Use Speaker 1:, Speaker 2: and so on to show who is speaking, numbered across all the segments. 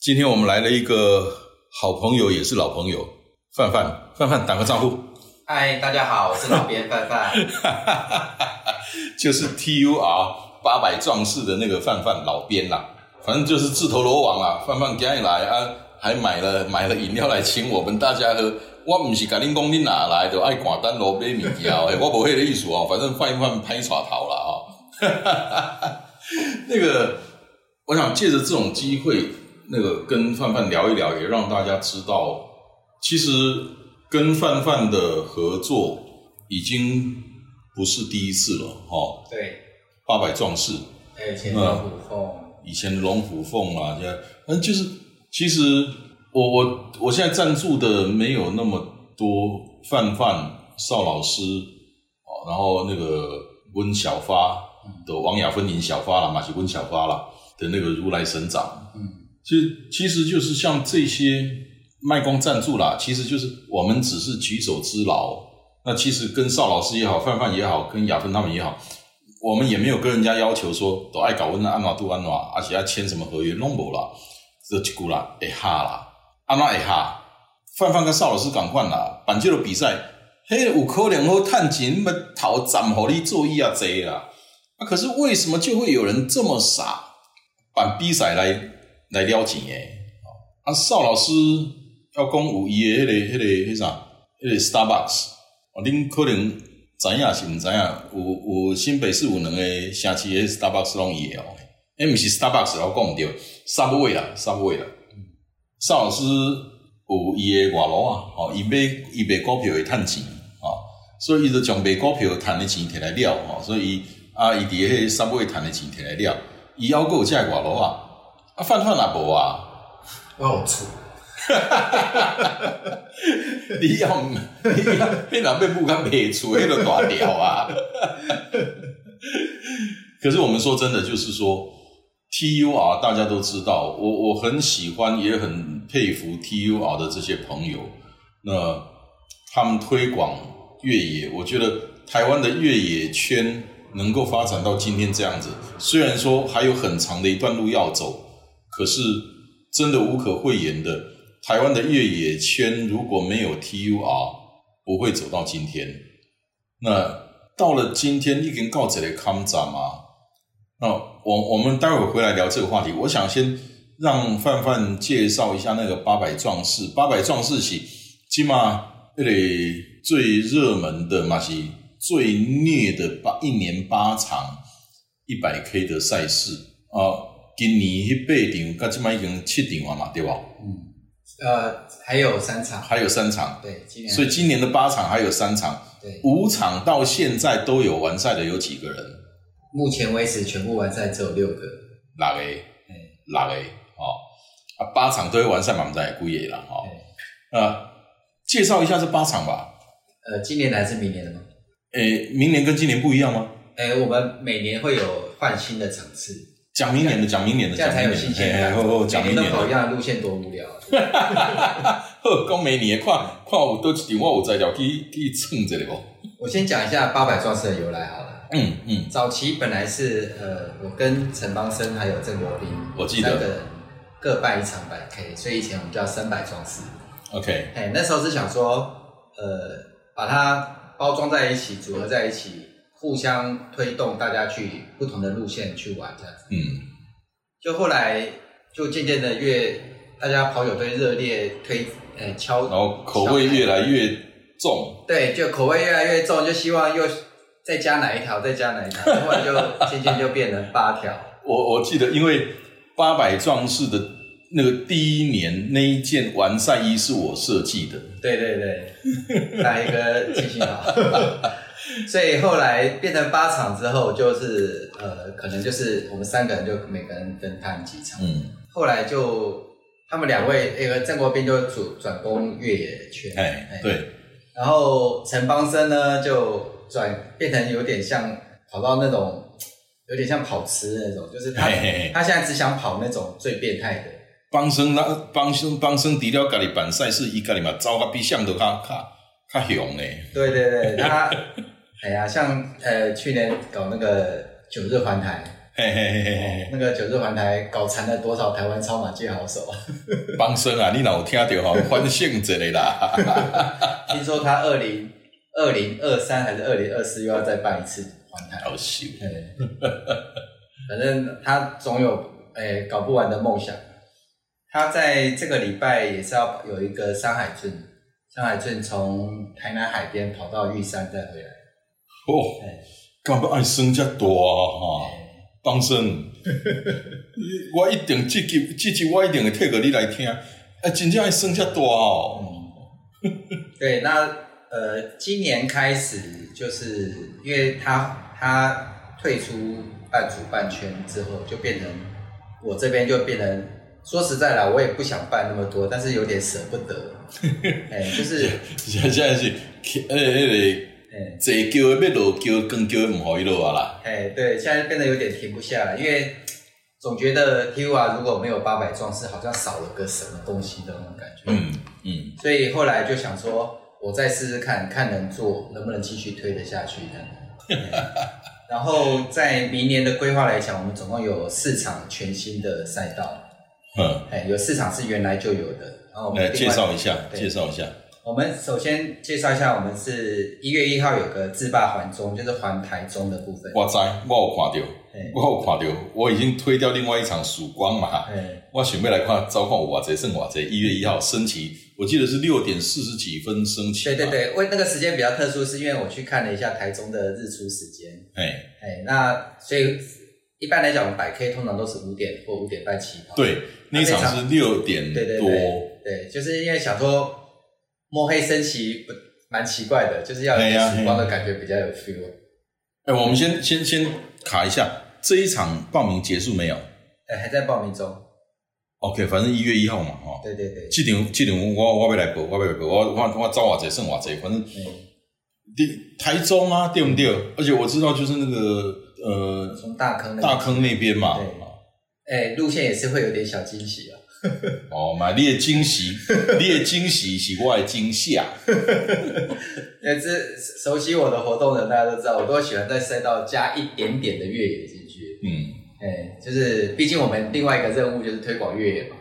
Speaker 1: 今天我们来了一个好朋友，也是老朋友，范范。范范打个招呼。
Speaker 2: 嗨，大家好，我是老编范范。
Speaker 1: 就是 T U R 八百壮士的那个范范老编啦，反正就是自投罗网啦。范范今日来啊，还买了买了饮料来请我们大家喝。我唔是甲恁讲恁哪来，就爱寡单罗买物件，我无迄个意思哦。反正换一换拍耍头了啊。那个，我想借着这种机会，那个跟范范聊一聊，也让大家知道，其实。跟范范的合作已经不是第一次了，哈。
Speaker 2: 对。
Speaker 1: 八百壮士。
Speaker 2: 还有以前龙虎凤。
Speaker 1: 以前的龙虎凤啊，现在，嗯，就是，其实我我我现在赞助的没有那么多，范范邵老师，哦，然后那个温小发的王雅芬林小发了，马其温小发了的那个如来神掌，嗯，其其实就是像这些。卖光赞助啦，其实就是我们只是举手之劳。那其实跟邵老师也好，范范也好，跟雅芬他们也好，我们也没有跟人家要求说都爱搞温安暖度安暖，而且要签什么合约弄不啦，这几股啦，哎哈啦，安暖哎哈，范范跟邵老师赶快啦，板球的比赛，嘿，有可能好探钱，么讨暂好你做意啊这啊，啊，可是为什么就会有人这么傻，办比赛来来撩钱诶？啊，邵老师。要讲有伊诶，迄个、迄个、迄啥，迄个 Starbucks，哦，恁可能知影是毋知影，有有新北市有两个城市诶 Starbucks 拢伊诶哦，诶，毋是 Starbucks，我讲毋对，Subway 啦，Subway 啦，邵老师有伊诶外劳啊，哦，伊买伊卖股票会趁钱，哦，所以伊就将卖股票趁诶钱摕来了，哦，所以啊，伊伫迄 Subway 趁诶钱摕来了，伊还佫有遮个外劳啊，啊，范范也无啊，
Speaker 2: 我有 厝。哈
Speaker 1: 哈哈！你要你要你若被不敢撇出，那个大条啊！可是我们说真的，就是说 T U R 大家都知道，我我很喜欢，也很佩服 T U R 的这些朋友。那他们推广越野，我觉得台湾的越野圈能够发展到今天这样子，虽然说还有很长的一段路要走，可是真的无可讳言的。台湾的越野圈如果没有 T U R，不会走到今天。那到了今天，已经告这里康展吗？那我我们待会回来聊这个话题。我想先让范范介绍一下那个八百壮士。八百壮士是起码那里最热门的嘛是最虐的八一年八场一百 K 的赛事啊。今年去八场，噶起码已经七场了嘛，对吧？嗯。
Speaker 2: 呃，还有三场，
Speaker 1: 还有三场，
Speaker 2: 对，今年，
Speaker 1: 所以今年的八场还有三场，
Speaker 2: 对，
Speaker 1: 五场到现在都有完赛的有几个人？
Speaker 2: 目前为止全部完赛只有六个，
Speaker 1: 哪个？嗯，哪个？哦，啊，八场都会完赛，满在姑爷了，哈，呃，介绍一下这八场吧。
Speaker 2: 呃，今年还是明年的吗？
Speaker 1: 诶，明年跟今年不一样吗？
Speaker 2: 诶，我们每年会有换新的场次。
Speaker 1: 讲明年的，讲明年的，
Speaker 2: 这样才有新鲜感。讲明年的跑一样的路线，多无聊啊。
Speaker 1: 呵，讲明年，看看有多一点，我有材料可以可以蹭这里不？
Speaker 2: 我先讲一下八百壮士的由来好了。嗯嗯。早期本来是呃，我跟陈邦生还有郑国斌，
Speaker 1: 我记得
Speaker 2: 各办一场百 K，所以以前我们叫三百壮士。
Speaker 1: OK。
Speaker 2: 哎，那时候是想说，呃，把它包装在一起，组合在一起。互相推动，大家去不同的路线去玩这样子。嗯，就后来就渐渐的越大家跑友都热烈推，呃敲，
Speaker 1: 然后口味越来越重。
Speaker 2: 对，就口味越来越重，就希望又再加哪一条，再加哪一条，后来就渐渐就变成八条。
Speaker 1: 我我记得，因为八百壮士的那个第一年那一件完赛衣是我设计的。
Speaker 2: 对对对，哪一个记性好？所以后来变成八场之后，就是呃，可能就是我们三个人就每个人分摊几场。
Speaker 1: 嗯，
Speaker 2: 后来就他们两位，那个郑国斌就转转攻越野圈，
Speaker 1: 哎，对，
Speaker 2: 然后陈邦生呢就转变成有点像跑到那种有点像跑吃那种，就是他
Speaker 1: 嘿嘿嘿
Speaker 2: 他现在只想跑那种最变态的。
Speaker 1: 帮生那帮生帮生除了家己办赛事，伊家己嘛走甲比相都较较较雄咧。
Speaker 2: 对对对，他哎呀，像呃去年搞那个九日环台，
Speaker 1: 嘿嘿嘿嘿嘿，
Speaker 2: 那个九日环台搞残了多少台湾超马界好手？
Speaker 1: 帮生啊，你若有听到吼，欢庆之类啦。
Speaker 2: 听说他二零二零二三还是二零二四又要再办一次环台。
Speaker 1: 好笑，
Speaker 2: 对，反正他总有诶、搞不完的梦想。他在这个礼拜也是要有一个山海圳，山海圳从台南海边跑到玉山再回来。
Speaker 1: 哦，
Speaker 2: 哎
Speaker 1: 干要爱生遮大啊哈？帮生，我一定这集这集我一定会摕个你来听。哎，真正爱生遮大哦。
Speaker 2: 对，那呃，今年开始就是因为他他退出半主办圈之后，就变成我这边就变成说实在啦，我也不想办那么多，但是有点舍不得。哎、就是
Speaker 1: 现在是，呃，迄个
Speaker 2: 哎
Speaker 1: 坐桥的要落桥，光桥的唔可以落啊啦。
Speaker 2: 哎，对，现在变得有点停不下来，因为总觉得 T U 啊如果没有八百壮士，好像少了个什么东西的那种感觉。
Speaker 1: 嗯嗯，
Speaker 2: 所以后来就想说，我再试试看看能做，能不能继续推得下去这样。嗯然后在明年的规划来讲，我们总共有四场全新的赛道，
Speaker 1: 嗯，
Speaker 2: 哎，有四场是原来就有的。然后我们
Speaker 1: 来介绍一下，介绍一下。
Speaker 2: 我们首先介绍一下，我们是一月一号有个自霸环中，就是环台中的部分。
Speaker 1: 我知，我有看到，
Speaker 2: 哎
Speaker 1: 我有看到，我已经推掉另外一场曙光嘛。
Speaker 2: 哎，
Speaker 1: 我准备来看，招看有偌济，剩偌济。一月一号升旗，我记得是六点四十几分升旗。
Speaker 2: 对对，对，为那个时间比较特殊，是因为我去看了一下台中的日出时间。
Speaker 1: 哎，
Speaker 2: 哎，那所以一般来讲，我们百 K 通常都是五点或五点半起跑。
Speaker 1: 对，那一场是六点
Speaker 2: 对对
Speaker 1: 多。
Speaker 2: 对对，就是因为想说摸黑升旗不蛮奇怪的，就是要有曙光的感觉比较有 feel。
Speaker 1: 哎，我们先先先卡一下，这一场报名结束没有
Speaker 2: 哎，还在报名中。
Speaker 1: ？OK，反正一月一号嘛，哈。
Speaker 2: 对对对，
Speaker 1: 这场这场我我要来报，我要来报，我我我找偌济剩偌济，反正
Speaker 2: 嗯，
Speaker 1: 地台中啊，对不对？而且我知道就是那个呃
Speaker 2: 从大坑那边
Speaker 1: 大坑那边嘛。
Speaker 2: 对哎，路线也是会有点小惊喜啊。
Speaker 1: 哦，嘛，你的惊喜，你的惊喜是我的惊吓。
Speaker 2: 因为这熟悉我的活动的人，大家都知道，我都喜欢在赛道加一点点的越野进去。
Speaker 1: 嗯
Speaker 2: 哎，就是毕竟我们另外一个任务就是推广越野嘛。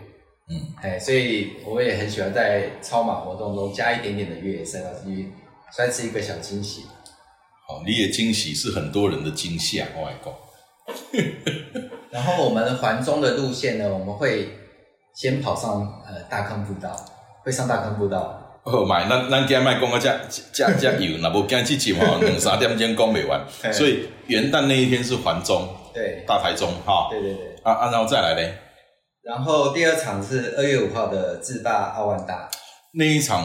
Speaker 1: 嗯，
Speaker 2: 哎，所以我也很喜欢在超马活动中加一点点的越野赛道进去，算是一个小惊喜。
Speaker 1: 好，你的惊喜是很多人的惊吓，我来讲。
Speaker 2: 然后我们环中的路线呢，我们会先跑上呃大坑步道，会上大坑步道。
Speaker 1: 好，买咱咱今日卖讲到遮遮遮油，那无今日这集吼两三点钟讲袂完，所以元旦那一天是环中
Speaker 2: 对，
Speaker 1: 大台中哈，
Speaker 2: 对对对。
Speaker 1: 啊啊，然后再来嘞，
Speaker 2: 然后第二场是二月五号的自大奥万大，
Speaker 1: 那一场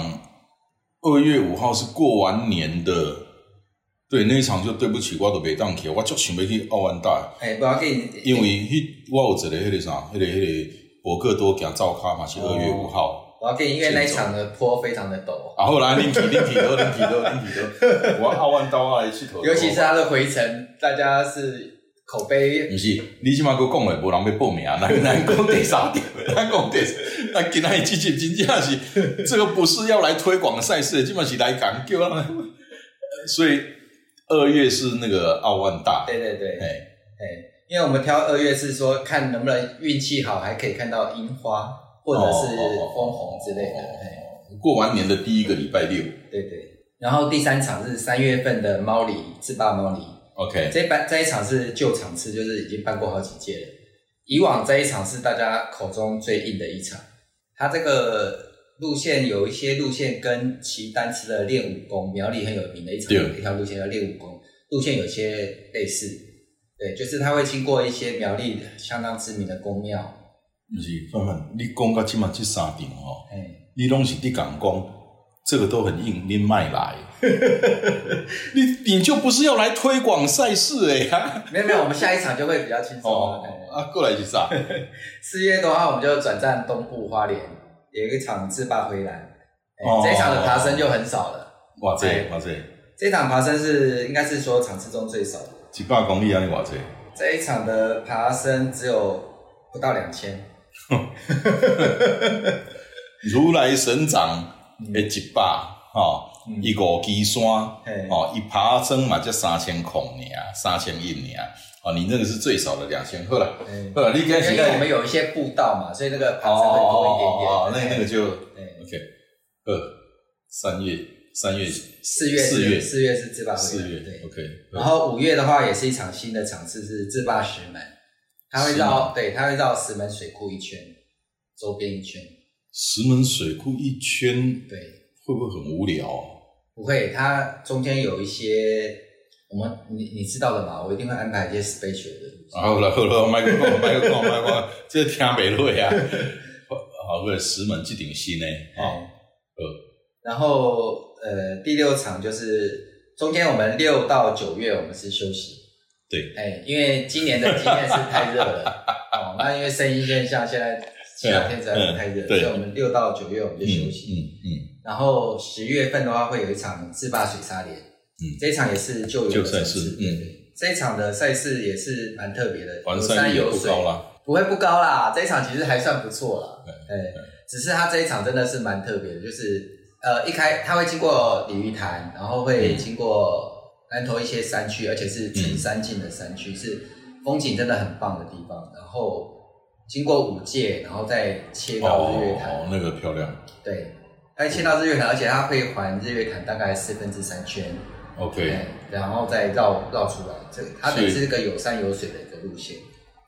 Speaker 1: 二月五号是过完年的，对，那一场就对不起，我都袂当去，我足想要去奥万大，
Speaker 2: 哎，不要紧，
Speaker 1: 因为迄我有一个迄个啥，迄、个迄、个博克多行照卡嘛是二月五号。
Speaker 2: 我要给你，因为那一场的坡非常的陡，
Speaker 1: 啊，好啦，恁去恁去倒，恁去倒，恁去倒，我奥万刀啊来佚佗。
Speaker 2: 尤其是他的回程，大家是口碑
Speaker 1: 不是，你起码给我讲了无人要报名，咱咱讲第三点，咱讲第，咱今仔日即集真正是，这个不是要来推广赛事的，基本是来讲叫咱，所以二月是那个奥万大，
Speaker 2: 对对对，
Speaker 1: 哎，
Speaker 2: 哎，因为我们挑二月是说看能不能运气好，还可以看到樱花或者是枫红之类的。哎，
Speaker 1: 过完年的第一个礼拜六
Speaker 2: 对对。然后第三场是三月份的猫狸自霸猫狸
Speaker 1: ，，OK，
Speaker 2: 这一班这一场是旧场次，就是已经办过好几届了。以往这一场是大家口中最硬的一场，它这个路线有一些路线跟骑单车的练武功，苗栗很有名的一场
Speaker 1: 对
Speaker 2: 一条路线叫练武功，路线有些类似，对，就是他会经过一些苗栗相当知名的宫庙，
Speaker 1: 不是范范，你讲到即马即三场吼，
Speaker 2: 哎，
Speaker 1: 你拢是你讲讲，这个都很硬，拎麦来。你你就不是要来推广赛事哎呀？
Speaker 2: 没有没有，我们下一场就会比较轻松。哦
Speaker 1: 啊，过来是啥？
Speaker 2: 四月多号我们就转战东部花莲，有一场自霸回来。哦，这一场的爬升就很少了。
Speaker 1: 哇塞哇塞！
Speaker 2: 这场爬升是应该是说场次中最少的。
Speaker 1: 几百公里啊？你哇塞！
Speaker 2: 这一场的爬升只有不到两千。
Speaker 1: 如来神掌的一百哈，一五基山哦，一爬升嘛就三千孔呢，三千印呢。哦，你那个是最少的两千，好了，好了，你
Speaker 2: 因为我们有一些步道嘛，所以那个爬升会多一点点。哦，
Speaker 1: 那那个就 OK。二三月，三月
Speaker 2: 四月四月四月是自霸
Speaker 1: 四月对 OK。
Speaker 2: 然后五月的话也是一场新的场次是自霸石门，它会绕对，它会绕石门水库一圈，周边一圈。
Speaker 1: 石门水库一圈，
Speaker 2: 对，
Speaker 1: 会不会很无聊？
Speaker 2: 不会，它中间有一些。我们你你知道的嘛？我一定会安排一些 special 的。
Speaker 1: 好了好了，麦克风麦克风麦克风，这听不落 呀。好个石门这顶新呢啊
Speaker 2: 呃，然后呃第六场就是中间我们六到九月我们是休息。
Speaker 1: 对，
Speaker 2: 哎，因为今年的经验是太热了 哦，那因为声音现象现在夏天实在是太热，所以我们六到九月我们就休息。嗯嗯。然后十月份的话会有一场自霸水沙连。嗯，这一场也是旧有的赛事，嗯，这一场的赛事也是蛮特别的，
Speaker 1: 有山有水，
Speaker 2: 不会不高啦。这一场其实还算不错啦，哎，只是他这一场真的是蛮特别的，就是呃，一开它会经过鲤鱼潭，然后会经过南投一些山区，而且是纯山境的山区，是风景真的很棒的地方。然后经过五界，然后再切到日月潭，
Speaker 1: 哦，那个漂亮，
Speaker 2: 对，再切到日月潭，而且它可以环日月潭大概四分之三圈。
Speaker 1: OK，
Speaker 2: 然后再绕绕出来，这它等是一个有山有水的一个路线。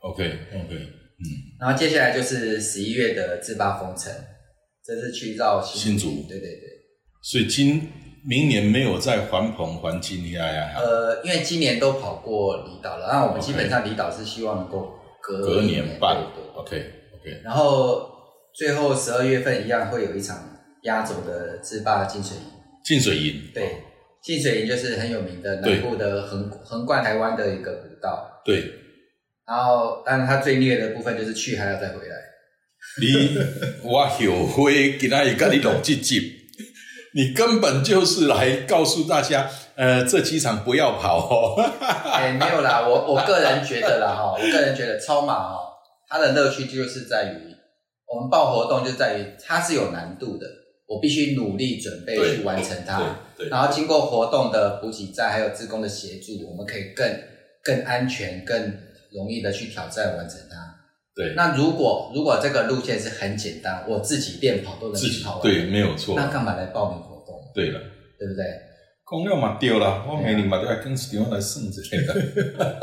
Speaker 1: OK，OK，嗯。
Speaker 2: 然后接下来就是十一月的自霸封城，这是去绕
Speaker 1: 新竹。
Speaker 2: 对对对。
Speaker 1: 所以今明年没有再环澎环金呀呀。
Speaker 2: 呃，因为今年都跑过离岛了，那我们基本上离岛是希望能够隔
Speaker 1: 隔
Speaker 2: 年
Speaker 1: 办。OK，OK。
Speaker 2: 然后最后十二月份一样会有一场压轴的自霸进水营。
Speaker 1: 进水营。
Speaker 2: 对。净水营就是很有名的南部的横横贯台湾的一个古道。
Speaker 1: 对。
Speaker 2: 然后，但是它最虐的部分就是去还要再回来。
Speaker 1: 你我后悔今天跟你录这集，你根本就是来告诉大家，呃，这几场不要跑哦。
Speaker 2: 哎，没有啦，我我个人觉得啦，哈，我个人觉得超马哦，它的乐趣就是在于我们报活动就在于它是有难度的。我必须努力准备去完成它，然后经过活动的补给站还有职工的协助，我们可以更更安全、更容易的去挑战完成它。
Speaker 1: 对，
Speaker 2: 那如果如果这个路线是很简单，我自己练跑都能自己跑完，
Speaker 1: 对，没有错。
Speaker 2: 那干嘛来报名活动？
Speaker 1: 对了，
Speaker 2: 对不对？
Speaker 1: 公料嘛丢了，我每年嘛都要跟地方来送之类的。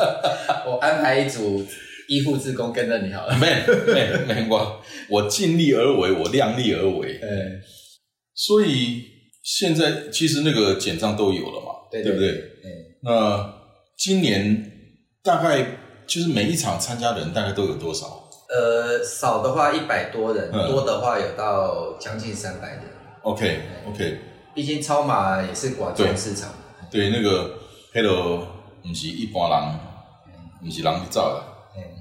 Speaker 2: 我安排一组医护职工跟着你好了。
Speaker 1: 没没没，我我尽力而为，我量力而为。嗯。所以现在其实那个简章都有了嘛，对不对？嗯。那今年大概就是每一场参加人大概都有多少？
Speaker 2: 呃，少的话一百多人，多的话有到将近三百人。
Speaker 1: OK OK。
Speaker 2: 毕竟超马也是广州市场。
Speaker 1: 对，那个 Hello 不是一般人，不是人去造的，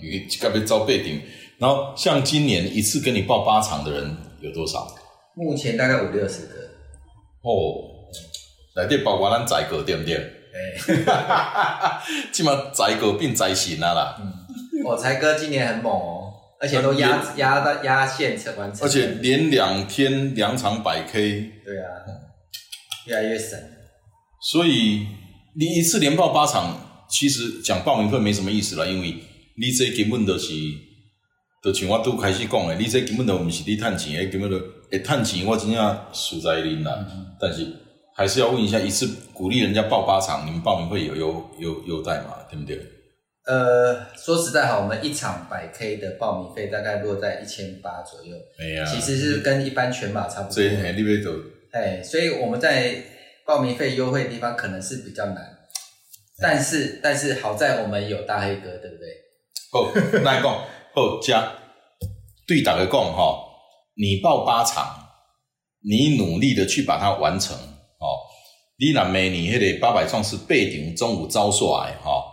Speaker 1: 因为特别招背顶。然后像今年一次跟你报八场的人有多少？
Speaker 2: 目前大概五六十个
Speaker 1: 哦，内底包括咱宰哥对不对？哎，起码宰哥变宰神啊啦。嗯，
Speaker 2: 我才哥今年很猛哦，而且都压压到压线成完成，
Speaker 1: 而且连两天两场百 K。
Speaker 2: 对啊，越来越神。
Speaker 1: 所以你一次连报八场，其实讲报名费没什么意思了，因为你这根本就是，就像我都开始讲的，你这根本就不是你赚钱的，根本都。诶，探钱我真正输在你啦，但是还是要问一下，一次鼓励人家报八场，你们报名费有有有优待吗？对不对？
Speaker 2: 呃，说实在哈，我们一场百 K 的报名费大概落在一千八左右，哎呀，其实是跟一般全马差不多。
Speaker 1: 所以你别走。
Speaker 2: 哎，所以我们在报名费优惠的地方可能是比较难，但是但是好在我们有大黑哥，对不对？
Speaker 1: 好，那讲，好加对打个讲哈。你报八场，你努力的去把它完成哦。你若明年迄个八百壮士八场中午招出来哈，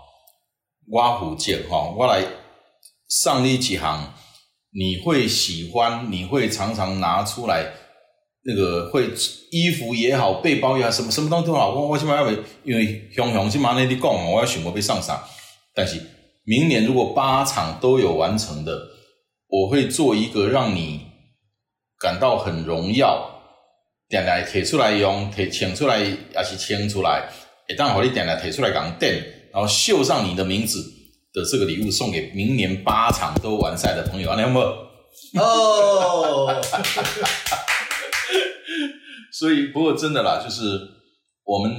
Speaker 1: 我负责哈，我来上你几行，你会喜欢，你会常常拿出来。那个会衣服也好，背包也好，什么什么东西都好。我起码要因为熊熊起码那里讲，我要选我被上场。但是明年如果八场都有完成的，我会做一个让你感到很荣耀，点来提出来用，提请出来也是请出来，一旦和你点来提出来讲垫，然后绣上你的名字的这个礼物送给明年八场都完赛的朋友，你有没有？哦。所以，不过真的啦，就是我们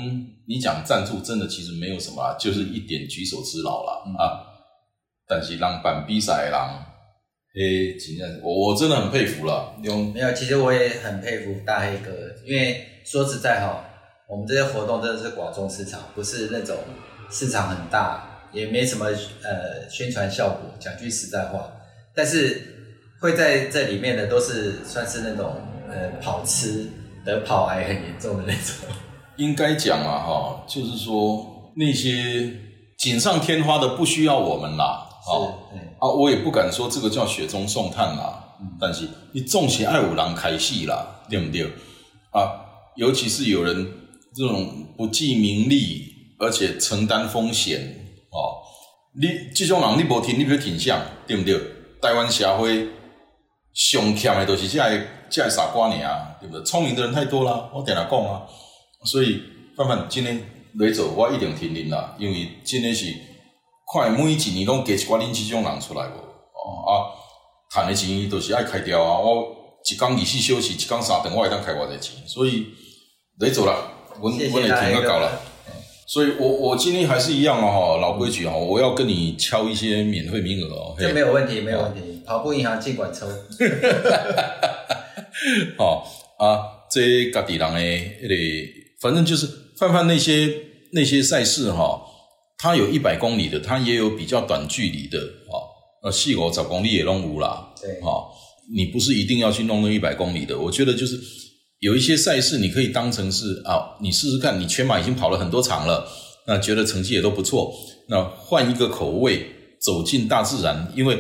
Speaker 1: 你讲赞助，真的其实没有什么，就是一点举手之劳了啊。但是让板比赛让，嘿，今天我我真的很佩服了。
Speaker 2: 用没有，其实我也很佩服大黑哥，因为说实在哈，我们这些活动真的是广众市场，不是那种市场很大，也没什么呃宣传效果。讲句实在话，但是会在这里面的都是算是那种呃跑吃。得跑癌很严重的那种，
Speaker 1: 应该讲啊，哈，就是说那些锦上添花的不需要我们啦，
Speaker 2: 啊，
Speaker 1: 啊，我也不敢说这个叫雪中送炭啦，但是你重起爱五郎开戏啦，对不对？啊，尤其是有人这种不计名利，而且承担风险，哦，你这种人你无听，你不挺像，对不对？台湾社会上欠的都是这些。这傻瓜你啊，对不对？聪明的人太多了，我点来讲啊。所以范范今天来走，我一定听您啦，因为今天是看每一年拢给一寡恁这种人出来无哦啊，赚的钱都是爱开掉啊。我一工二四小时，一工三顿，我会当开偌侪钱。所以来走了，我我也听个够了。所以我我今天还是一样哦，哈，老规矩哦，我要跟你敲一些免费名额哦。
Speaker 2: 这没有问题，没有问题。跑步银行尽管抽。
Speaker 1: 哦啊，这各地人诶，反正就是泛泛那些那些赛事哈，它有一百公里的，它也有比较短距离的啊，呃，细狗找公里也弄无啦，
Speaker 2: 对，
Speaker 1: 哈，你不是一定要去弄那一百公里的，我觉得就是有一些赛事你可以当成是啊，你试试看，你全马已经跑了很多场了，那觉得成绩也都不错，那换一个口味，走进大自然，因为。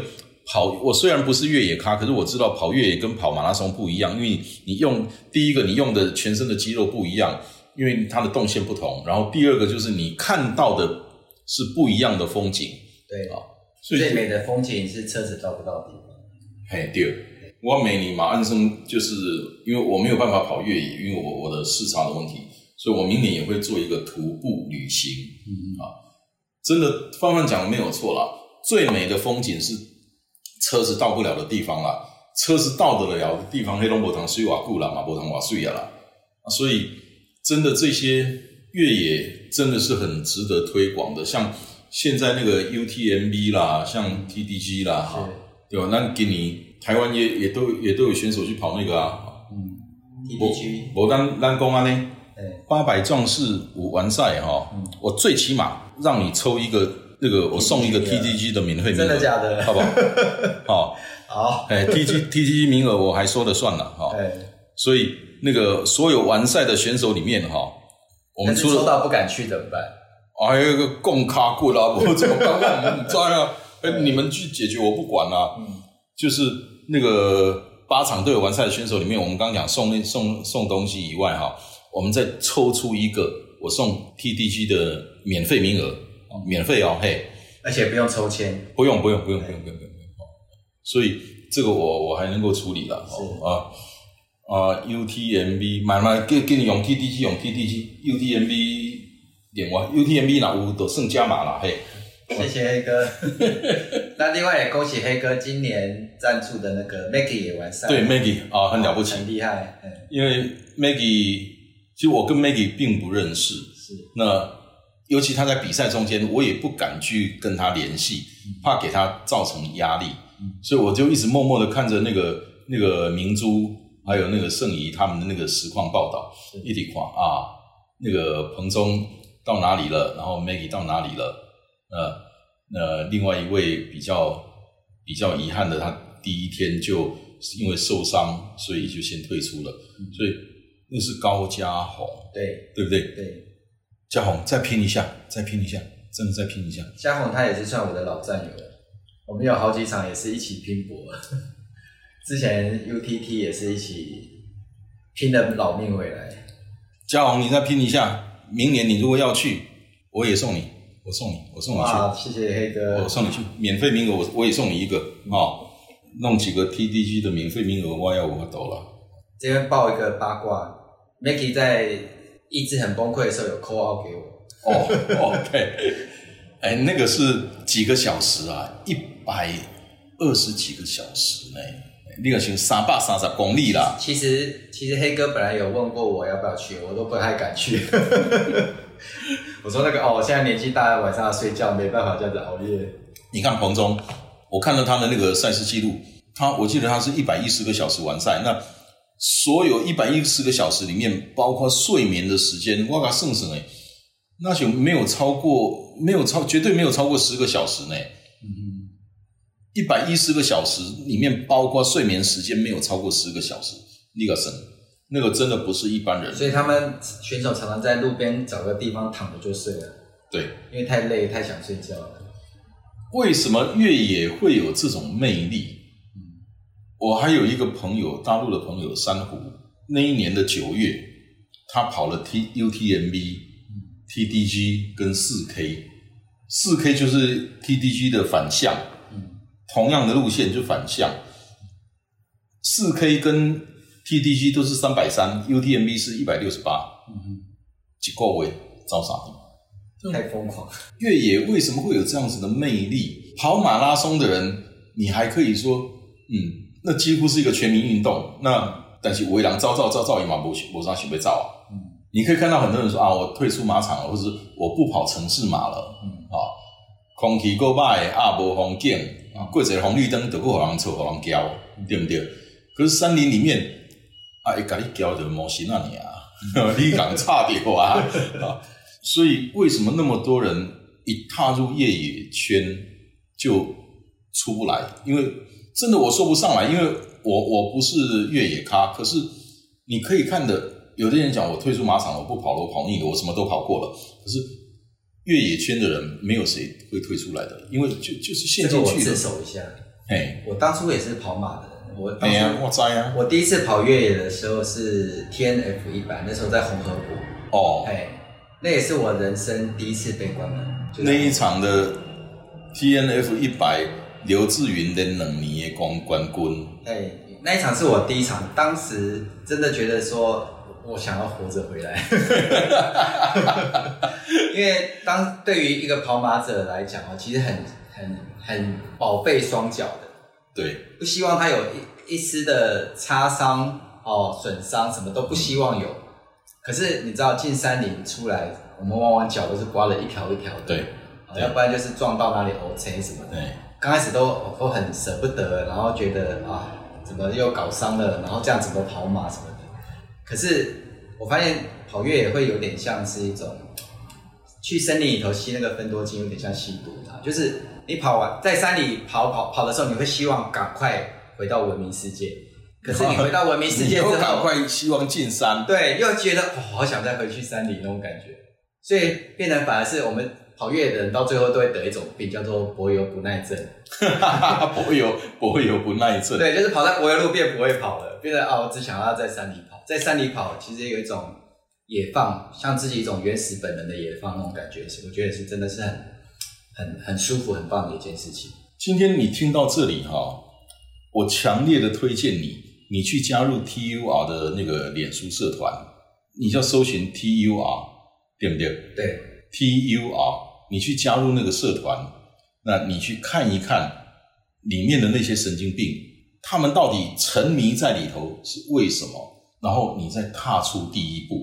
Speaker 1: 跑，我虽然不是越野咖，可是我知道跑越野跟跑马拉松不一样，因为你用第一个，你用的全身的肌肉不一样，因为它的动线不同。然后第二个就是你看到的是不一样的风景。
Speaker 2: 对啊，最美的风景是车子到不到地方。
Speaker 1: 嘿，对，我每年马鞍生就是因为我没有办法跑越野，因为我我的视差的问题，所以我明年也会做一个徒步旅行。嗯啊，真的，范范讲的没有错啦，最美的风景是。车子到不了的地方啦，车子到得了的地方，黑龙博塘水瓦固啦，马博塘瓦水呀啦，所以真的这些越野真的是很值得推广的，像现在那个 UTMB 啦，像 TDG 啦，哈，对吧？那给你台湾也也都也都有选手去跑那个啊，
Speaker 2: 嗯，TDG，
Speaker 1: 我当当公安呢，八百壮士五完赛哈，我最起码让你抽一个。那个我送一个 T T G 的免费名额，真
Speaker 2: 的假的？
Speaker 1: 好不好？好，
Speaker 2: 好，
Speaker 1: 哎，TG T T G 名额我还说了算了哈。所以那个所有完赛的选手里面哈，
Speaker 2: 我们抽到不敢去怎么办？
Speaker 1: 还有一个共卡过啦，我怎么办？我们抓啊！哎，你们去解决，我不管啦。嗯，就是那个八场都有完赛的选手里面，我们刚刚讲送那送送东西以外哈，我们再抽出一个我送 TDG 的免费名额。免费哦，嘿，
Speaker 2: 而且不用抽签，
Speaker 1: 不用不用不用不用不用不用，所以这个我我还能够处理了，
Speaker 2: 是
Speaker 1: 啊啊，UTMB 买买给给你用 TDG 用 TDG，UTMB 点完 UTMB 那有都剩加码了，嘿，
Speaker 2: 谢谢黑哥，那另外也恭喜黑哥今年赞助的那个 Maggie 也完赛，
Speaker 1: 对 Maggie 啊很了不起，
Speaker 2: 很厉害，
Speaker 1: 因为 Maggie 其实我跟 Maggie 并不认识，
Speaker 2: 是。
Speaker 1: 那。尤其他在比赛中间，我也不敢去跟他联系，怕给他造成压力，所以我就一直默默的看着那个那个明珠，还有那个圣仪他们的那个实况报道，一体况啊，那个彭中到哪里了，然后 Maggie 到哪里了，呃，那另外一位比较比较遗憾的，他第一天就因为受伤，所以就先退出了。所以那是高家宏，
Speaker 2: 对
Speaker 1: 对不对？
Speaker 2: 对，
Speaker 1: 嘉宏再拼一下，再拼一下，真的再拼一下。
Speaker 2: 嘉宏他也是算我的老战友了，我们有好几场也是一起拼搏。之前 UTT 也是一起拼了老命回来。
Speaker 1: 嘉宏，你再拼一下，明年你如果要去，我也送你，我送你，我送你去。
Speaker 2: 哇，谢谢黑哥，
Speaker 1: 我送你去，免费名额我我也送你一个啊，弄几个 TDG 的免费名额，我要我抖了。
Speaker 2: 这边报一个八卦，Maggie 在意志很崩溃的时候有 call out 给我。
Speaker 1: 哦，OK，哎，那个是几个小时啊，一百二十几个小时呢。那个行三百三十公里啦。
Speaker 2: 其实其实黑哥本来有问过我要不要去，我都不太敢去。我说那个哦，我现在年纪大，晚上要睡觉，没办法这样子熬夜。
Speaker 1: 你看彭中，我看了他的那个赛事记录，他我记得他是一百一十个小时完赛。那所有一百一十个小时里面，包括睡眠的时间，哇嘎剩剩哎，那就没有超过，没有超，绝对没有超过十个小时呢。一百一十个小时里面，包括睡眠时间没有超过十个小时，那个神，那个真的不是一般人。
Speaker 2: 所以他们选手常常在路边找个地方躺着就睡了。
Speaker 1: 对，
Speaker 2: 因为太累，太想睡觉了。
Speaker 1: 为什么越野会有这种魅力？我还有一个朋友，大陆的朋友珊瑚，那一年的九月，他跑了 T U T M B T D G 跟四 K，四 K 就是 T D G 的反向。同样的路线就反向，四 K 跟 TDG 都是三百三，UTMB 是一百六十八，嗯哼，几个位招啥
Speaker 2: 的？太疯狂！
Speaker 1: 越野为什么会有这样子的魅力？跑马拉松的人，你还可以说，嗯，那几乎是一个全民运动。那但是围栏造造造造也嘛不不上去被造啊。嗯，你可以看到很多人说啊，我退出马场了，或者是我不跑城市马了。嗯啊，空气够歹，啊无风景。啊，过一个红绿灯，都够好人错，好人交，对不对？可是山林里面，啊，一甲你交就模型啊你啊，你讲差掉啊 啊！所以为什么那么多人一踏入越野圈就出不来？因为真的我说不上来，因为我我不是越野咖，可是你可以看的，有的人讲我退出马场，我不跑了，我跑腻了，我什么都跑过了，可是。越野圈的人没有谁会退出来的，因为就就是陷进去
Speaker 2: 的。自首一下，
Speaker 1: 哎，
Speaker 2: 我当初也是跑马的，我
Speaker 1: 哎呀，我在啊。
Speaker 2: 我第一次跑越野的时候是 T N F 一百，那时候在红河谷。
Speaker 1: 哦，
Speaker 2: 哎，那也是我人生第一次被关门。
Speaker 1: 那一场的 T N F 一百，刘志云的两年的冠冠军。
Speaker 2: 哎，那一场是我第一场，当时真的觉得说。我想要活着回来，因为当对于一个跑马者来讲啊，其实很很很宝贝双脚的，
Speaker 1: 对，
Speaker 2: 不希望他有一一丝的擦伤哦损伤，什么都不希望有。可是你知道进山林出来，我们往往脚都是刮了一条一条的，
Speaker 1: 对，
Speaker 2: 要不然就是撞到哪里 O C 什么的。
Speaker 1: 对，
Speaker 2: 刚开始都都很舍不得，然后觉得啊，怎么又搞伤了，然后这样怎么跑马什么的。可是我发现跑越野会有点像是一种去森林里头吸那个分多精，有点像吸毒啊。就是你跑完在山里跑跑跑的时候，你会希望赶快回到文明世界。可是你回到文明世界之后，
Speaker 1: 赶快希望进山，
Speaker 2: 对，又觉得哦，好想再回去山里那种感觉。所以变成反而是我们跑越野的人到最后都会得一种病，叫做柏油不耐症。
Speaker 1: 柏油柏油不耐症，
Speaker 2: 对，就是跑在柏油路变不会跑了。变得哦，我只想要在山里跑，在山里跑，其实有一种野放，像自己一种原始本能的野放那种感觉，是我觉得是真的是很很很舒服、很棒的一件事情。
Speaker 1: 今天你听到这里哈，我强烈的推荐你，你去加入 TUR 的那个脸书社团，你叫搜寻 TUR，对不对？
Speaker 2: 对
Speaker 1: ，TUR，你去加入那个社团，那你去看一看里面的那些神经病。他们到底沉迷在里头是为什么？然后你再踏出第一步，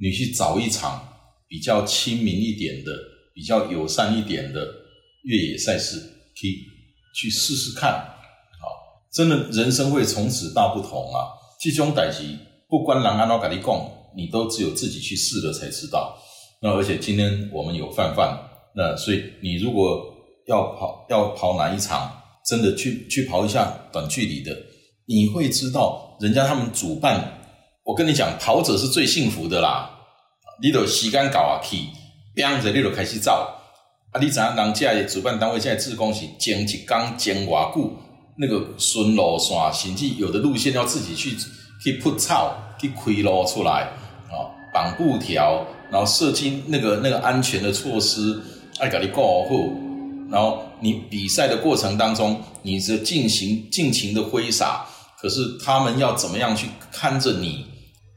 Speaker 1: 你去找一场比较亲民一点的、比较友善一点的越野赛事，可以去试试看。好，真的人生会从此大不同啊！这种代志，不管人安怎跟你讲，你都只有自己去试了才知道。那而且今天我们有范范，那所以你如果要跑要跑哪一场？真的去去跑一下短距离的，你会知道人家他们主办，我跟你讲，跑者是最幸福的啦。你都时间搞啊去，边着你就开始走。啊，你知影人家的主办单位现在自工是前一刚前偌久，那个顺路线，甚至有的路线要自己去去铺草，去开路出来，啊，绑布条，然后设计那个那个安全的措施，爱给你过好。然后你比赛的过程当中，你是进行尽情的挥洒，可是他们要怎么样去看着你？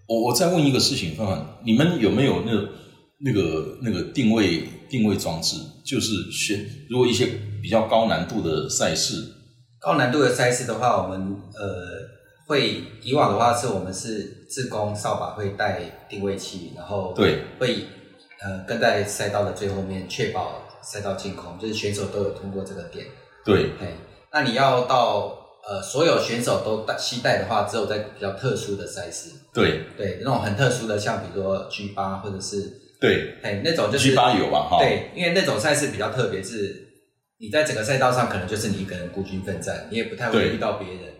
Speaker 1: 我我再问一个事情，范范，你们有没有那那个那个定位定位装置？就是选如果一些比较高难度的赛事，
Speaker 2: 高难度的赛事的话，我们呃会以往的话是我们是自工扫把会带定位器，然后
Speaker 1: 对
Speaker 2: 会呃跟在赛道的最后面，确保赛道净空，就是选手都有通过这个点。
Speaker 1: 对，
Speaker 2: 哎，那你要到。呃，所有选手都带期待的话，只有在比较特殊的赛事。
Speaker 1: 对
Speaker 2: 对，那种很特殊的，像比如说 G 八或者是
Speaker 1: 对，
Speaker 2: 哎，那种就是
Speaker 1: G 八有吧？哈，
Speaker 2: 对，因为那种赛事比较特别，是你在整个赛道上可能就是你一个人孤军奋战，你也不太会遇到别人。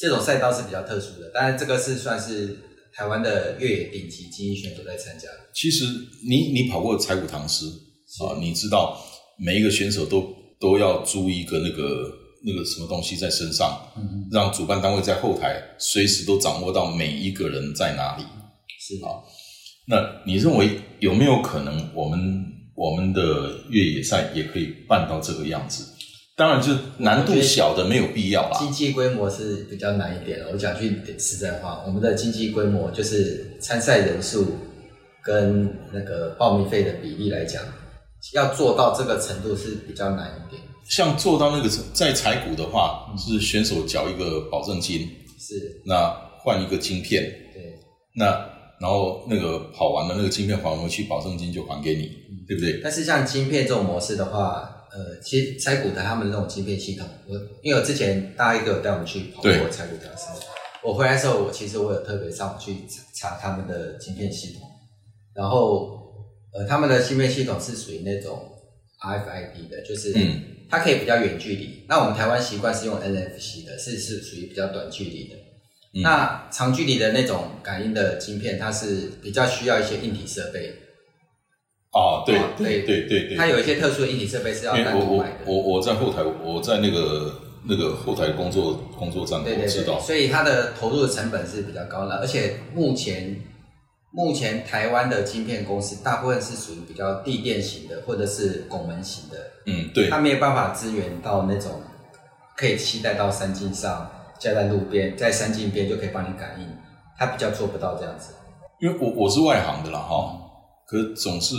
Speaker 2: 这种赛道是比较特殊的，当然这个是算是台湾的越野顶级精英选手在参加。
Speaker 1: 其实你你跑过柴谷唐诗啊，你知道每一个选手都都要租一个那个。那个什么东西在身上，让主办单位在后台随时都掌握到每一个人在哪里。
Speaker 2: 是
Speaker 1: 啊，那你认为有没有可能我们我们的越野赛也可以办到这个样子？当然，就难度小的没有必要啦。
Speaker 2: 经济规模是比较难一点的。我讲句实在话，我们的经济规模就是参赛人数跟那个报名费的比例来讲，要做到这个程度是比较难一点。
Speaker 1: 像做到那个在彩股的话，是选手缴一个保证金，
Speaker 2: 是
Speaker 1: 那换一个晶片，
Speaker 2: 对，
Speaker 1: 那然后那个跑完了那个晶片还回去，保证金就还给你，对不对？
Speaker 2: 但是像晶片这种模式的话，呃，其实彩谷的他们那种晶片系统，我因为我之前大一个有带我们去跑过彩谷的时候，我回来的时候，我其实我有特别上网去查他们的晶片系统，然后呃，他们的芯片系统是属于那种 RFID 的，就是。它可以比较远距离，那我们台湾习惯是用 NFC 的，是是属于比较短距离的。那长距离的那种感应的晶片，它是比较需要一些硬体设备。
Speaker 1: 哦，对对对对对，
Speaker 2: 它有一些特殊的硬体设备是要单独买的。
Speaker 1: 我我我在后台，我在那个那个后台工作工作站，我知道。
Speaker 2: 所以它的投入的成本是比较高的，而且目前。目前台湾的晶片公司大部分是属于比较地电型的，或者是拱门型的。
Speaker 1: 嗯，对。
Speaker 2: 它没有办法支援到那种可以期待到山径上架在路边，在山径边就可以帮你感应，它比较做不到这样子。
Speaker 1: 因为我我是外行的啦，哈，可总是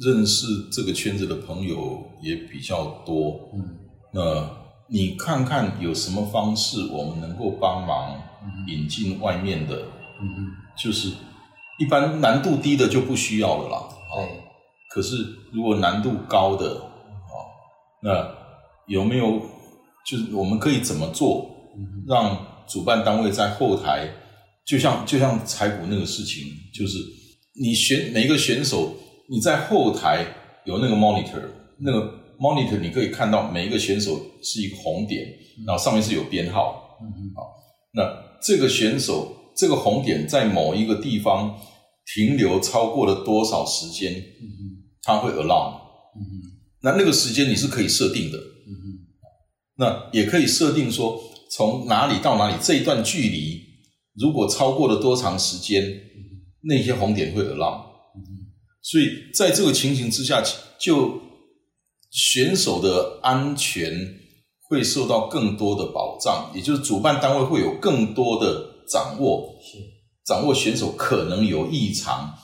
Speaker 1: 认识这个圈子的朋友也比较多。嗯，那你看看有什么方式我们能够帮忙引进外面的？嗯嗯，就是。一般难度低的就不需要了啦。
Speaker 2: 对。
Speaker 1: 可是如果难度高的，啊，那有没有就是我们可以怎么做，让主办单位在后台，就像就像彩谷那个事情，就是你选每一个选手，你在后台有那个 monitor，那个 monitor 你可以看到每一个选手是一个红点，然后上面是有编号。嗯那这个选手。这个红点在某一个地方停留超过了多少时间，它会 alarm。那那个时间你是可以设定的。那也可以设定说，从哪里到哪里这一段距离，如果超过了多长时间，那些红点会 alarm。所以在这个情形之下，就选手的安全会受到更多的保障，也就是主办单位会有更多的。掌握是掌握选手可能有异常，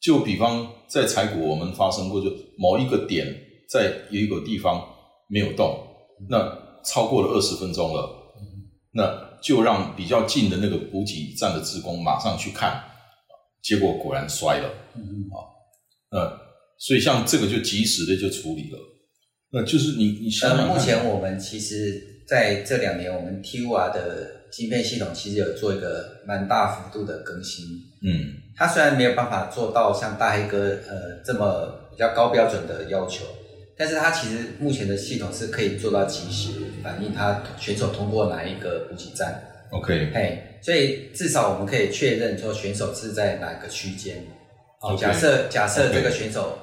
Speaker 1: 就比方在柴谷我们发生过，就某一个点在有一个地方没有动，那超过了二十分钟了，那就让比较近的那个补给站的职工马上去看，结果果然摔了，嗯啊，那所以像这个就及时的就处理了，那就是你你想想
Speaker 2: 目前我们其实在这两年我们 T U R 的。芯片系统其实有做一个蛮大幅度的更新，嗯，它虽然没有办法做到像大黑哥呃这么比较高标准的要求，但是它其实目前的系统是可以做到及时反映他选手通过哪一个补给站
Speaker 1: ，OK，
Speaker 2: 嘿，所以至少我们可以确认说选手是在哪个区间。哦，假设假设这个选手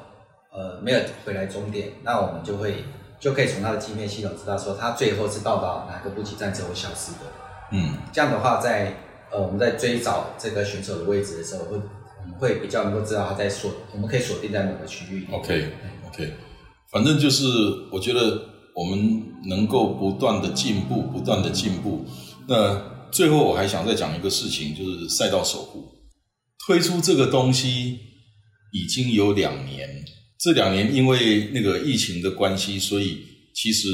Speaker 2: 呃没有回来终点，那我们就会就可以从他的镜面系统知道说他最后是到达哪个补给站之后消失的。嗯，这样的话，在呃我们在追找这个选手的位置的时候，会我们会比较能够知道他在锁，我们可以锁定在某个区域。
Speaker 1: OK OK，反正就是我觉得我们能够不断的进步，不断的进步。那最后我还想再讲一个事情，就是赛道守护。推出这个东西已经有两年，这两年因为那个疫情的关系，所以其实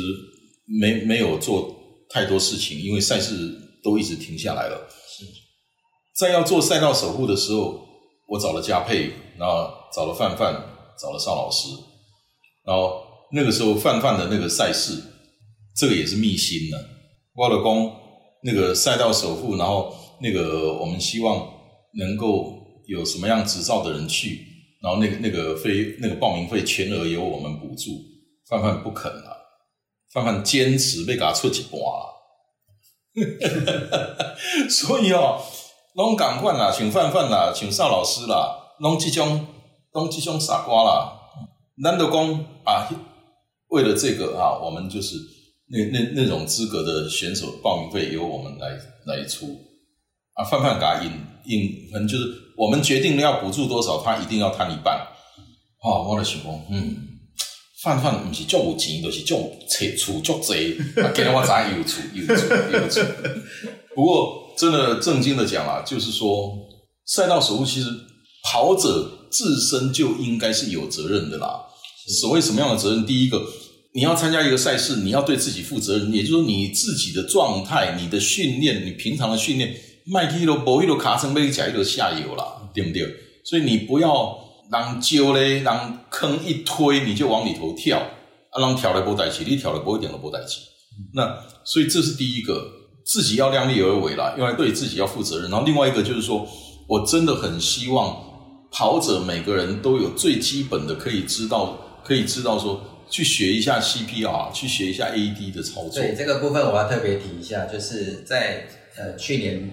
Speaker 1: 没没有做太多事情，因为赛事都一直停下来了。是，在要做赛道守护的时候，我找了嘉佩，然后找了范范，找了邵老师，然后那个时候范范的那个赛事，这个也是密心的，挖了工那个赛道首富，然后那个我们希望能够。有什么样执照的人去，然后那个那个费那个报名费全额由我们补助。范范不肯啊，范范坚持被给他出几波啊，所以哦，拢赶快啦，请范范啦，请邵老师啦，拢这种拢这种傻瓜啦，难得讲啊，为了这个啊，我们就是那那那种资格的选手报名费由我们来来出啊，范范给他引引，反正就是。我们决定了要补助多少，他一定要摊一半。哦，我的想讲，嗯，范范不是足有钱，就是足车厝足济，给了我咋有厝有厝有厝。不过，真的正经的讲啊，就是说，赛道守护其实跑者自身就应该是有责任的啦。所谓什么样的责任？第一个，你要参加一个赛事，你要对自己负责任，也就是说，你自己的状态、你的训练、你平常的训练。麦基罗、博伊罗卡层被你踩到下游了，对不对？所以你不要让揪嘞，让坑一推你就往里头跳，啊，让跳了不带起，你跳了不一点都不带起。那所以这是第一个，自己要量力而为啦，因为对自己要负责任。然后另外一个就是说，我真的很希望跑者每个人都有最基本的可以知道，可以知道说去学一下 CPR，去学一下 AED 的操作。
Speaker 2: 对这个部分，我要特别提一下，就是在呃去年。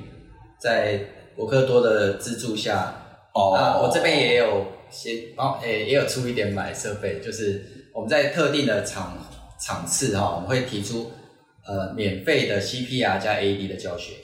Speaker 2: 在博克多的资助下，哦，我这边也有先哦，诶，也有出一点买设备，就是我们在特定的场场次哈，我们会提出呃免费的 CPR 加 AED 的教学，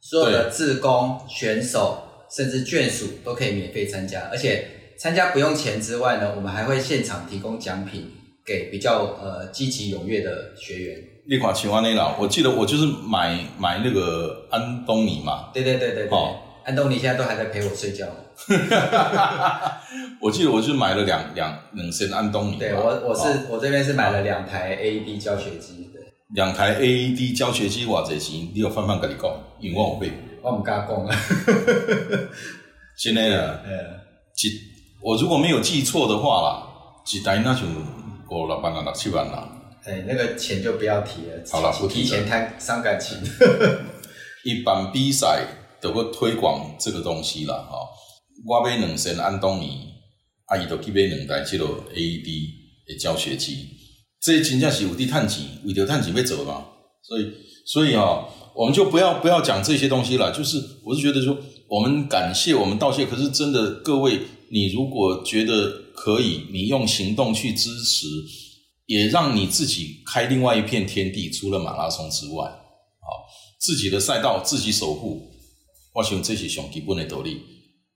Speaker 2: 所有的自工选手甚至眷属都可以免费参加，而且参加不用钱之外呢，我们还会现场提供奖品给比较呃积极踊跃的学员。
Speaker 1: 那款青蛙那啦，我记得我就是买买那个安东尼嘛。
Speaker 2: 对对对对对。安东尼现在都还在陪我睡觉。
Speaker 1: 我记得我就买了两两两身安东尼。
Speaker 2: 对我我是我这边是买了两台 AED 教学机。对。
Speaker 1: 两台 AED 教学机哇，这钱你有翻翻跟你讲，因为我费。
Speaker 2: 我唔敢讲啊。
Speaker 1: 现在呢，几我如果没有记错的话啦，一台那就五六万啊，六七万啦。
Speaker 2: 哎，那个钱就不要提了。
Speaker 1: 好了，不
Speaker 2: 提前太伤感情。
Speaker 1: 一般比赛都会推广这个东西啦，哈。我买两身安东尼，阿姨都去买两台这个 AED 的教学机。这真正是有滴碳钱，为着碳钱要做嘛。所以，所以啊，我们就不要不要讲这些东西了。就是，我是觉得说，我们感谢，我们道谢。可是真的，各位，你如果觉得可以，你用行动去支持。也让你自己开另外一片天地，除了马拉松之外，啊，自己的赛道自己守护，我想这些兄弟不能独立。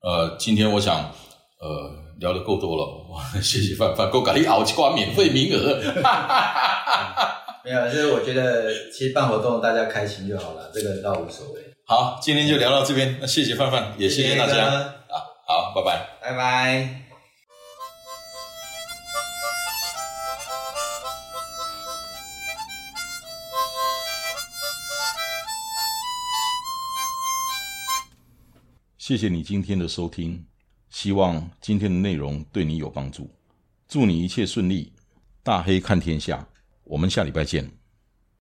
Speaker 1: 呃，今天我想，呃，聊的够多了，谢谢范范，够给你熬几挂免费名额。
Speaker 2: 没有，就是我觉得其实办活动大家开心就好了，这个倒无所谓。
Speaker 1: 好，今天就聊到这边，那谢谢范范，也谢谢大家啊，好，拜拜，
Speaker 2: 拜拜。
Speaker 1: 谢谢你今天的收听，希望今天的内容对你有帮助。祝你一切顺利，大黑看天下，我们下礼拜见。